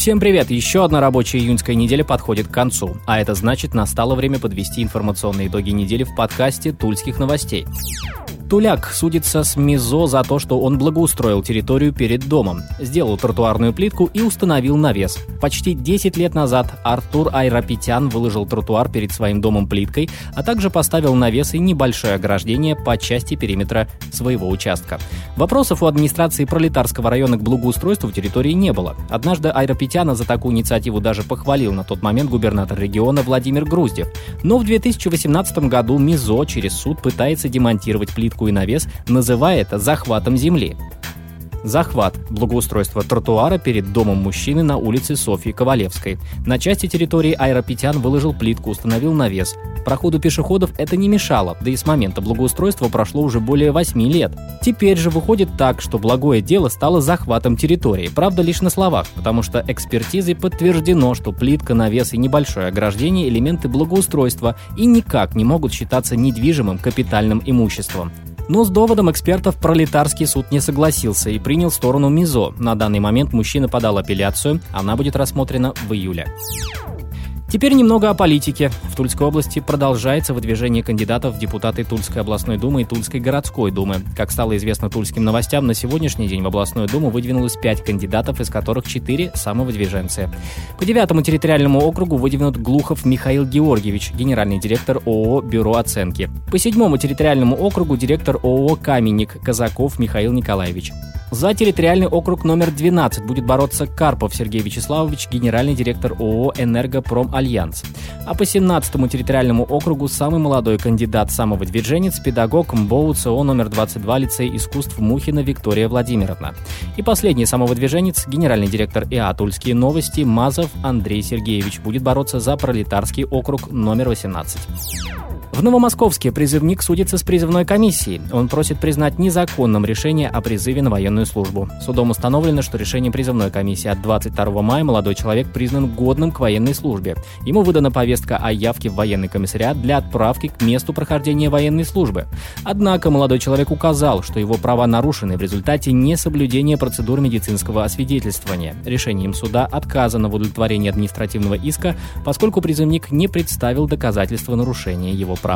Всем привет! Еще одна рабочая июньская неделя подходит к концу, а это значит настало время подвести информационные итоги недели в подкасте «Тульских новостей». Туляк судится с Мизо за то, что он благоустроил территорию перед домом, сделал тротуарную плитку и установил навес. Почти 10 лет назад Артур Айрапетян выложил тротуар перед своим домом плиткой, а также поставил навес и небольшое ограждение по части периметра своего участка. Вопросов у администрации Пролетарского района к благоустройству территории не было. Однажды Айрапетяна за такую инициативу даже похвалил на тот момент губернатор региона Владимир Груздев. Но в 2018 году Мизо через суд пытается демонтировать плитку и навес, называя это захватом земли. Захват – благоустройство тротуара перед домом мужчины на улице Софьи Ковалевской. На части территории Аэропетян выложил плитку, установил навес. Проходу пешеходов это не мешало, да и с момента благоустройства прошло уже более 8 лет. Теперь же выходит так, что благое дело стало захватом территории, правда лишь на словах, потому что экспертизой подтверждено, что плитка, навес и небольшое ограждение – элементы благоустройства и никак не могут считаться недвижимым капитальным имуществом. Но с доводом экспертов пролетарский суд не согласился и принял сторону МИЗО. На данный момент мужчина подал апелляцию, она будет рассмотрена в июле. Теперь немного о политике. В Тульской области продолжается выдвижение кандидатов в депутаты Тульской областной думы и Тульской городской думы. Как стало известно тульским новостям, на сегодняшний день в областную думу выдвинулось пять кандидатов, из которых четыре самовыдвиженцы. По девятому территориальному округу выдвинут Глухов Михаил Георгиевич, генеральный директор ООО «Бюро оценки». По седьмому территориальному округу директор ООО «Каменник» Казаков Михаил Николаевич. За территориальный округ номер 12 будет бороться Карпов Сергей Вячеславович, генеральный директор ООО «Энергопром Альянс». А по 17-му территориальному округу самый молодой кандидат самовыдвиженец, педагог МБОУ ЦО номер 22 лицей искусств Мухина Виктория Владимировна. И последний самовыдвиженец, генеральный директор ИА «Тульские новости» Мазов Андрей Сергеевич будет бороться за пролетарский округ номер 18. В Новомосковске призывник судится с призывной комиссией. Он просит признать незаконным решение о призыве на военную службу. Судом установлено, что решением призывной комиссии от 22 мая молодой человек признан годным к военной службе. Ему выдана повестка о явке в военный комиссариат для отправки к месту прохождения военной службы. Однако молодой человек указал, что его права нарушены в результате несоблюдения процедур медицинского освидетельствования. Решением суда отказано в удовлетворении административного иска, поскольку призывник не представил доказательства нарушения его прав.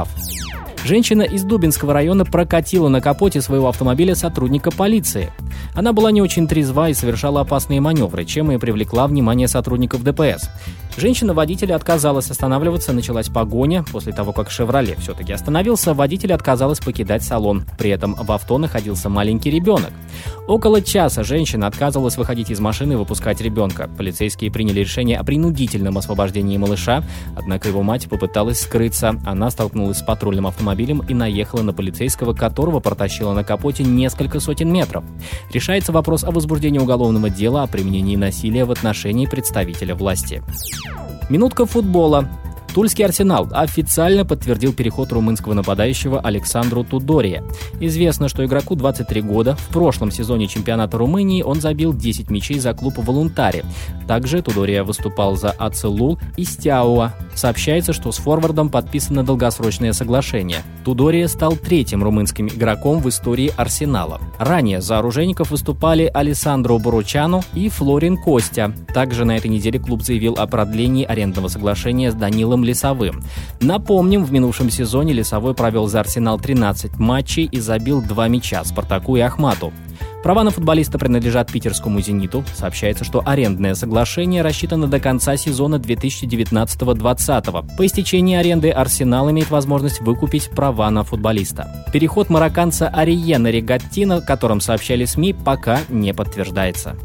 Женщина из Дубинского района прокатила на капоте своего автомобиля сотрудника полиции. Она была не очень трезва и совершала опасные маневры, чем и привлекла внимание сотрудников ДПС. Женщина-водитель отказалась останавливаться, началась погоня. После того, как «Шевроле» все-таки остановился, водитель отказалась покидать салон. При этом в авто находился маленький ребенок. Около часа женщина отказывалась выходить из машины и выпускать ребенка. Полицейские приняли решение о принудительном освобождении малыша, однако его мать попыталась скрыться. Она столкнулась с патрульным автомобилем и наехала на полицейского, которого протащила на капоте несколько сотен метров. Решается вопрос о возбуждении уголовного дела о применении насилия в отношении представителя власти. Минутка футбола. Тульский «Арсенал» официально подтвердил переход румынского нападающего Александру Тудория. Известно, что игроку 23 года. В прошлом сезоне чемпионата Румынии он забил 10 мячей за клуб «Волунтари». Также Тудория выступал за Ацелул и Стяуа. Сообщается, что с форвардом подписано долгосрочное соглашение. Тудория стал третьим румынским игроком в истории «Арсенала». Ранее за оружейников выступали Алессандро Боручану и Флорин Костя. Также на этой неделе клуб заявил о продлении арендного соглашения с Данилом Лесовым. Напомним, в минувшем сезоне Лесовой провел за Арсенал 13 матчей и забил два мяча Спартаку и Ахмату. Права на футболиста принадлежат питерскому «Зениту». Сообщается, что арендное соглашение рассчитано до конца сезона 2019-2020. По истечении аренды «Арсенал» имеет возможность выкупить права на футболиста. Переход марокканца Ариена Регаттина, о котором сообщали СМИ, пока не подтверждается.